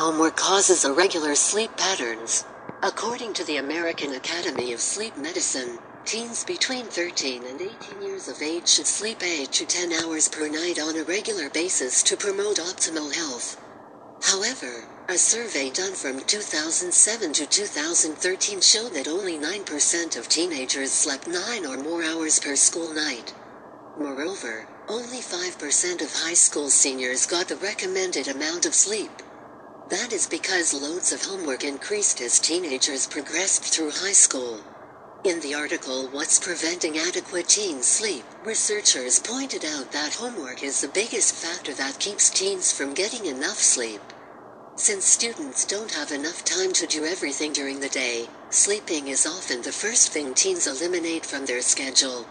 Homework causes irregular sleep patterns. According to the American Academy of Sleep Medicine, teens between 13 and 18 years of age should sleep 8 to 10 hours per night on a regular basis to promote optimal health. However, a survey done from 2007 to 2013 showed that only 9% of teenagers slept 9 or more hours per school night. Moreover, only 5% of high school seniors got the recommended amount of sleep. That is because loads of homework increased as teenagers progressed through high school. In the article What's Preventing Adequate Teen Sleep, researchers pointed out that homework is the biggest factor that keeps teens from getting enough sleep. Since students don't have enough time to do everything during the day, sleeping is often the first thing teens eliminate from their schedule.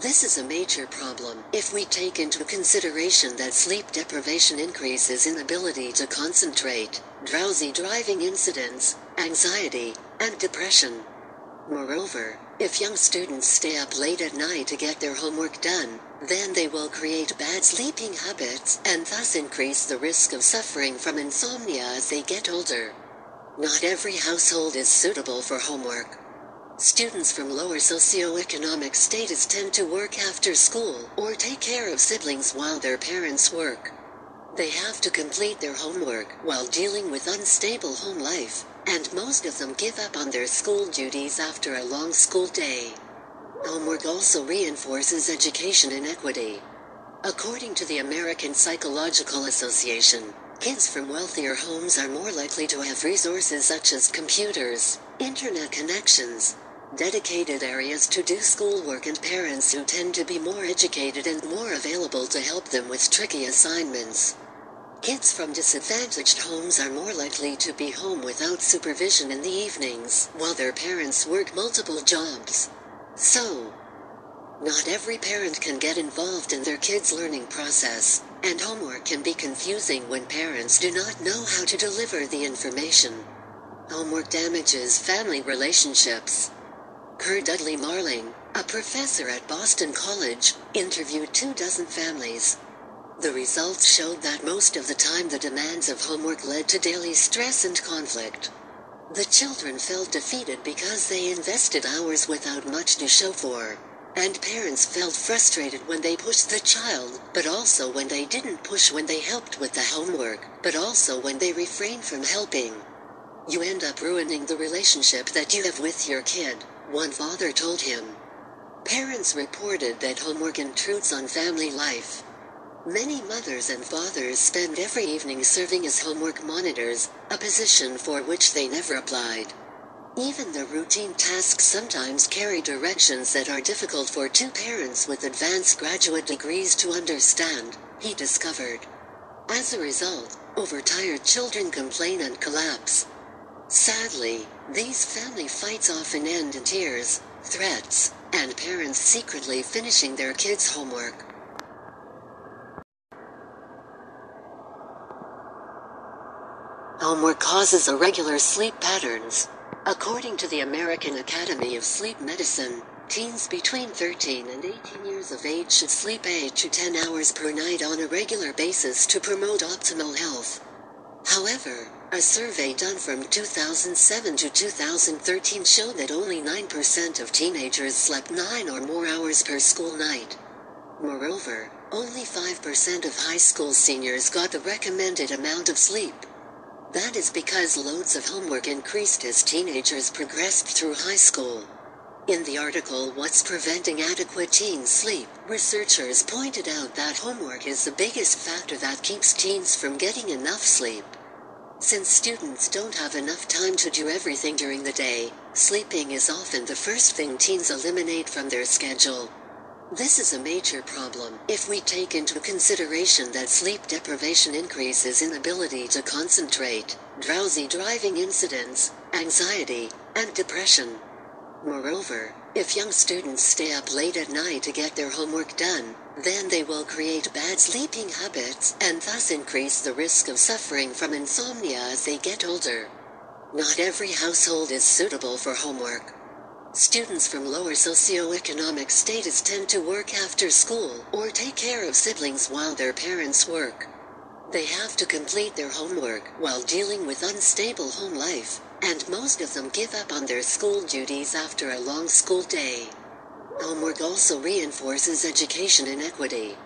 This is a major problem if we take into consideration that sleep deprivation increases inability to concentrate, drowsy driving incidents, anxiety, and depression. Moreover, if young students stay up late at night to get their homework done, then they will create bad sleeping habits and thus increase the risk of suffering from insomnia as they get older. Not every household is suitable for homework. Students from lower socioeconomic status tend to work after school or take care of siblings while their parents work. They have to complete their homework while dealing with unstable home life, and most of them give up on their school duties after a long school day. Homework also reinforces education inequity. According to the American Psychological Association, kids from wealthier homes are more likely to have resources such as computers, internet connections, dedicated areas to do schoolwork and parents who tend to be more educated and more available to help them with tricky assignments. Kids from disadvantaged homes are more likely to be home without supervision in the evenings while their parents work multiple jobs. So, not every parent can get involved in their kids' learning process, and homework can be confusing when parents do not know how to deliver the information. Homework damages family relationships. Curt Dudley Marling, a professor at Boston College, interviewed two dozen families. The results showed that most of the time the demands of homework led to daily stress and conflict. The children felt defeated because they invested hours without much to show for. And parents felt frustrated when they pushed the child, but also when they didn't push when they helped with the homework, but also when they refrained from helping. You end up ruining the relationship that you have with your kid one father told him. Parents reported that homework intrudes on family life. Many mothers and fathers spend every evening serving as homework monitors, a position for which they never applied. Even the routine tasks sometimes carry directions that are difficult for two parents with advanced graduate degrees to understand, he discovered. As a result, overtired children complain and collapse. Sadly, these family fights often end in tears, threats, and parents secretly finishing their kids' homework. Homework causes irregular sleep patterns. According to the American Academy of Sleep Medicine, teens between 13 and 18 years of age should sleep 8 to 10 hours per night on a regular basis to promote optimal health. However, a survey done from 2007 to 2013 showed that only 9% of teenagers slept 9 or more hours per school night. Moreover, only 5% of high school seniors got the recommended amount of sleep. That is because loads of homework increased as teenagers progressed through high school. In the article What's Preventing Adequate Teen Sleep, researchers pointed out that homework is the biggest factor that keeps teens from getting enough sleep. Since students don't have enough time to do everything during the day, sleeping is often the first thing teens eliminate from their schedule. This is a major problem if we take into consideration that sleep deprivation increases inability to concentrate, drowsy driving incidents, anxiety, and depression. Moreover, if young students stay up late at night to get their homework done, then they will create bad sleeping habits and thus increase the risk of suffering from insomnia as they get older. Not every household is suitable for homework. Students from lower socioeconomic status tend to work after school or take care of siblings while their parents work. They have to complete their homework while dealing with unstable home life, and most of them give up on their school duties after a long school day. Homework also reinforces education inequity.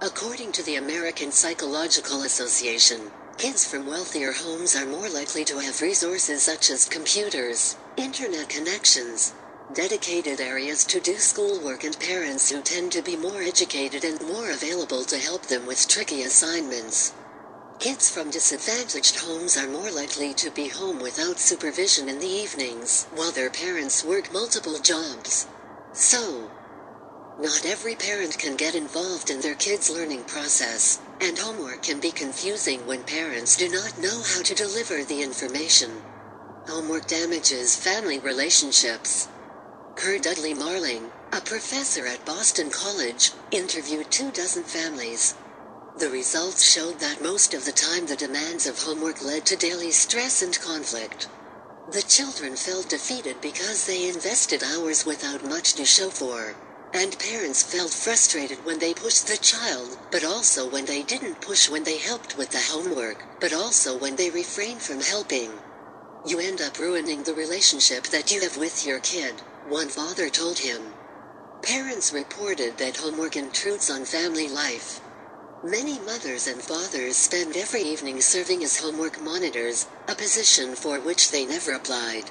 According to the American Psychological Association, kids from wealthier homes are more likely to have resources such as computers, internet connections, dedicated areas to do schoolwork and parents who tend to be more educated and more available to help them with tricky assignments. Kids from disadvantaged homes are more likely to be home without supervision in the evenings while their parents work multiple jobs. So, not every parent can get involved in their kids' learning process, and homework can be confusing when parents do not know how to deliver the information. Homework damages family relationships. Curt Dudley Marling, a professor at Boston College, interviewed two dozen families. The results showed that most of the time the demands of homework led to daily stress and conflict. The children felt defeated because they invested hours without much to show for. And parents felt frustrated when they pushed the child, but also when they didn't push when they helped with the homework, but also when they refrained from helping. You end up ruining the relationship that you have with your kid, one father told him. Parents reported that homework intrudes on family life. Many mothers and fathers spend every evening serving as homework monitors, a position for which they never applied.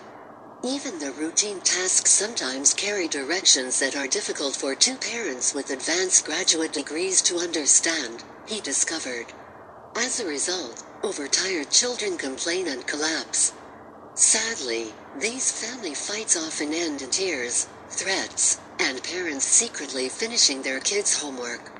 Even the routine tasks sometimes carry directions that are difficult for two parents with advanced graduate degrees to understand, he discovered. As a result, overtired children complain and collapse. Sadly, these family fights often end in tears, threats, and parents secretly finishing their kids' homework.